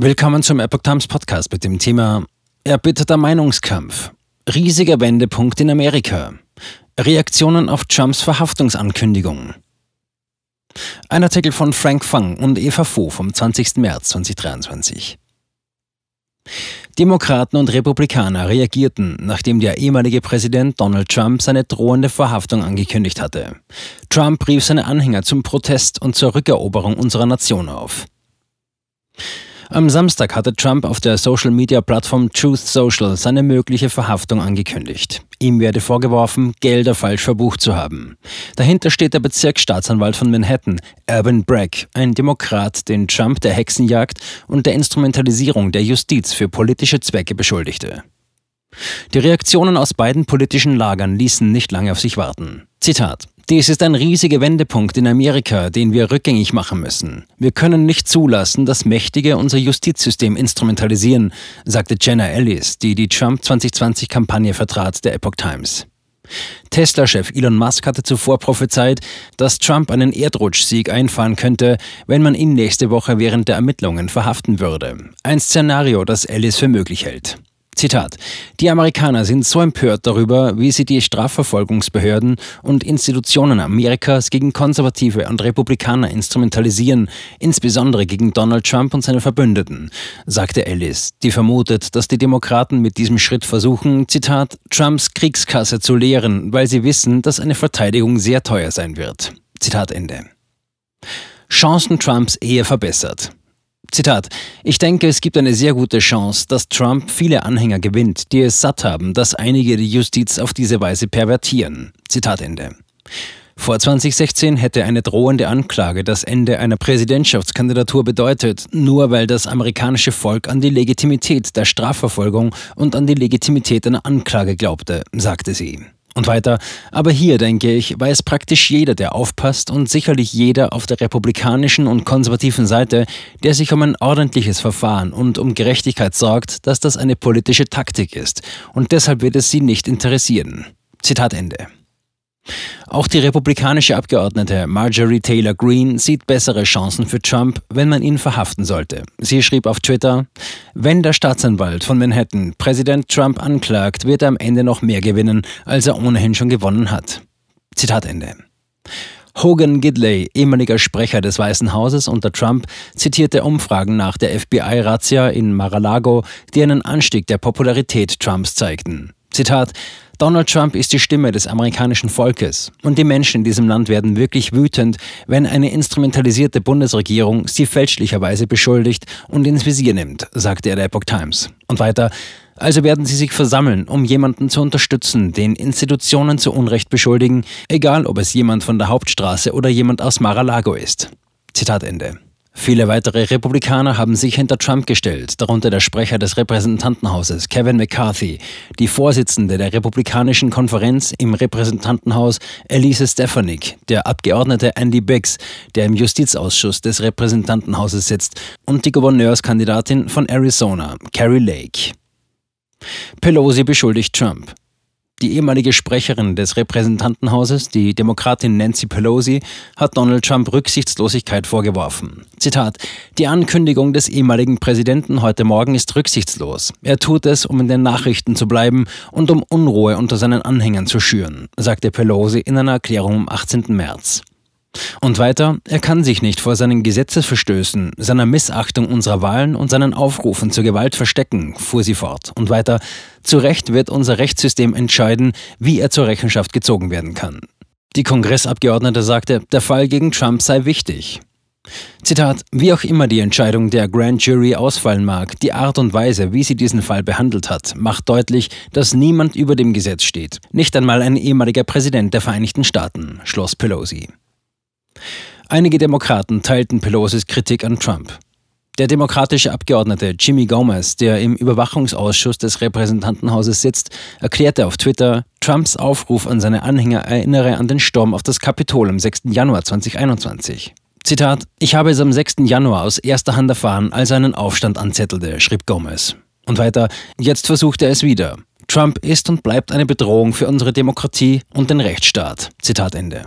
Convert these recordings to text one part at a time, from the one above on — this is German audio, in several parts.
Willkommen zum Epoch Times Podcast mit dem Thema Erbitterter Meinungskampf. Riesiger Wendepunkt in Amerika. Reaktionen auf Trumps Verhaftungsankündigung. Ein Artikel von Frank Fang und Eva Fu vom 20. März 2023. Demokraten und Republikaner reagierten, nachdem der ehemalige Präsident Donald Trump seine drohende Verhaftung angekündigt hatte. Trump rief seine Anhänger zum Protest und zur Rückeroberung unserer Nation auf. Am Samstag hatte Trump auf der Social-Media-Plattform Truth Social seine mögliche Verhaftung angekündigt. Ihm werde vorgeworfen, Gelder falsch verbucht zu haben. Dahinter steht der Bezirksstaatsanwalt von Manhattan, Urban Bragg, ein Demokrat, den Trump der Hexenjagd und der Instrumentalisierung der Justiz für politische Zwecke beschuldigte. Die Reaktionen aus beiden politischen Lagern ließen nicht lange auf sich warten. Zitat dies ist ein riesiger Wendepunkt in Amerika, den wir rückgängig machen müssen. Wir können nicht zulassen, dass Mächtige unser Justizsystem instrumentalisieren, sagte Jenna Ellis, die die Trump 2020-Kampagne vertrat, der Epoch Times. Tesla-Chef Elon Musk hatte zuvor prophezeit, dass Trump einen Erdrutschsieg einfahren könnte, wenn man ihn nächste Woche während der Ermittlungen verhaften würde. Ein Szenario, das Ellis für möglich hält. Zitat. Die Amerikaner sind so empört darüber, wie sie die Strafverfolgungsbehörden und Institutionen Amerikas gegen Konservative und Republikaner instrumentalisieren, insbesondere gegen Donald Trump und seine Verbündeten, sagte Ellis, die vermutet, dass die Demokraten mit diesem Schritt versuchen, Zitat, Trumps Kriegskasse zu leeren, weil sie wissen, dass eine Verteidigung sehr teuer sein wird. Zitat Ende. Chancen Trumps eher verbessert. Zitat, ich denke, es gibt eine sehr gute Chance, dass Trump viele Anhänger gewinnt, die es satt haben, dass einige die Justiz auf diese Weise pervertieren. Zitat Ende. Vor 2016 hätte eine drohende Anklage das Ende einer Präsidentschaftskandidatur bedeutet, nur weil das amerikanische Volk an die Legitimität der Strafverfolgung und an die Legitimität einer Anklage glaubte, sagte sie. Und weiter, aber hier, denke ich, weiß praktisch jeder, der aufpasst und sicherlich jeder auf der republikanischen und konservativen Seite, der sich um ein ordentliches Verfahren und um Gerechtigkeit sorgt, dass das eine politische Taktik ist. Und deshalb wird es sie nicht interessieren. Zitat Ende. Auch die republikanische Abgeordnete Marjorie Taylor Greene sieht bessere Chancen für Trump, wenn man ihn verhaften sollte. Sie schrieb auf Twitter, wenn der Staatsanwalt von Manhattan Präsident Trump anklagt, wird er am Ende noch mehr gewinnen, als er ohnehin schon gewonnen hat. Zitat Ende. Hogan Gidley, ehemaliger Sprecher des Weißen Hauses unter Trump, zitierte Umfragen nach der FBI-Razzia in Mar-a-Lago, die einen Anstieg der Popularität Trumps zeigten. Zitat, Donald Trump ist die Stimme des amerikanischen Volkes und die Menschen in diesem Land werden wirklich wütend, wenn eine instrumentalisierte Bundesregierung sie fälschlicherweise beschuldigt und ins Visier nimmt, sagte er der Epoch Times. Und weiter, also werden sie sich versammeln, um jemanden zu unterstützen, den Institutionen zu Unrecht beschuldigen, egal ob es jemand von der Hauptstraße oder jemand aus Mar-a-Lago ist. Zitat Ende. Viele weitere Republikaner haben sich hinter Trump gestellt, darunter der Sprecher des Repräsentantenhauses Kevin McCarthy, die Vorsitzende der Republikanischen Konferenz im Repräsentantenhaus Elise Stefanik, der Abgeordnete Andy Biggs, der im Justizausschuss des Repräsentantenhauses sitzt, und die Gouverneurskandidatin von Arizona, Carrie Lake. Pelosi beschuldigt Trump. Die ehemalige Sprecherin des Repräsentantenhauses, die Demokratin Nancy Pelosi, hat Donald Trump Rücksichtslosigkeit vorgeworfen. Zitat: Die Ankündigung des ehemaligen Präsidenten heute Morgen ist rücksichtslos. Er tut es, um in den Nachrichten zu bleiben und um Unruhe unter seinen Anhängern zu schüren, sagte Pelosi in einer Erklärung am 18. März. Und weiter, er kann sich nicht vor seinen Gesetzesverstößen, seiner Missachtung unserer Wahlen und seinen Aufrufen zur Gewalt verstecken, fuhr sie fort. Und weiter, zu Recht wird unser Rechtssystem entscheiden, wie er zur Rechenschaft gezogen werden kann. Die Kongressabgeordnete sagte, der Fall gegen Trump sei wichtig. Zitat, wie auch immer die Entscheidung der Grand Jury ausfallen mag, die Art und Weise, wie sie diesen Fall behandelt hat, macht deutlich, dass niemand über dem Gesetz steht. Nicht einmal ein ehemaliger Präsident der Vereinigten Staaten, schloss Pelosi. Einige Demokraten teilten Pelosis Kritik an Trump. Der demokratische Abgeordnete Jimmy Gomez, der im Überwachungsausschuss des Repräsentantenhauses sitzt, erklärte auf Twitter, Trumps Aufruf an seine Anhänger erinnere an den Sturm auf das Kapitol am 6. Januar 2021. Zitat: Ich habe es am 6. Januar aus erster Hand erfahren, als er einen Aufstand anzettelte, schrieb Gomez. Und weiter: Jetzt versucht er es wieder. Trump ist und bleibt eine Bedrohung für unsere Demokratie und den Rechtsstaat. Zitat Ende.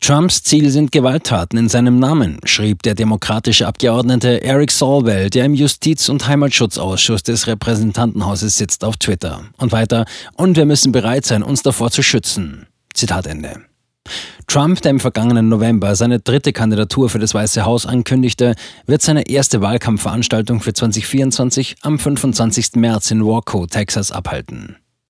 Trumps Ziel sind Gewalttaten in seinem Namen, schrieb der demokratische Abgeordnete Eric Solwell, der im Justiz- und Heimatschutzausschuss des Repräsentantenhauses sitzt, auf Twitter. Und weiter, und wir müssen bereit sein, uns davor zu schützen. Zitat Ende. Trump, der im vergangenen November seine dritte Kandidatur für das Weiße Haus ankündigte, wird seine erste Wahlkampfveranstaltung für 2024 am 25. März in Waco, Texas abhalten.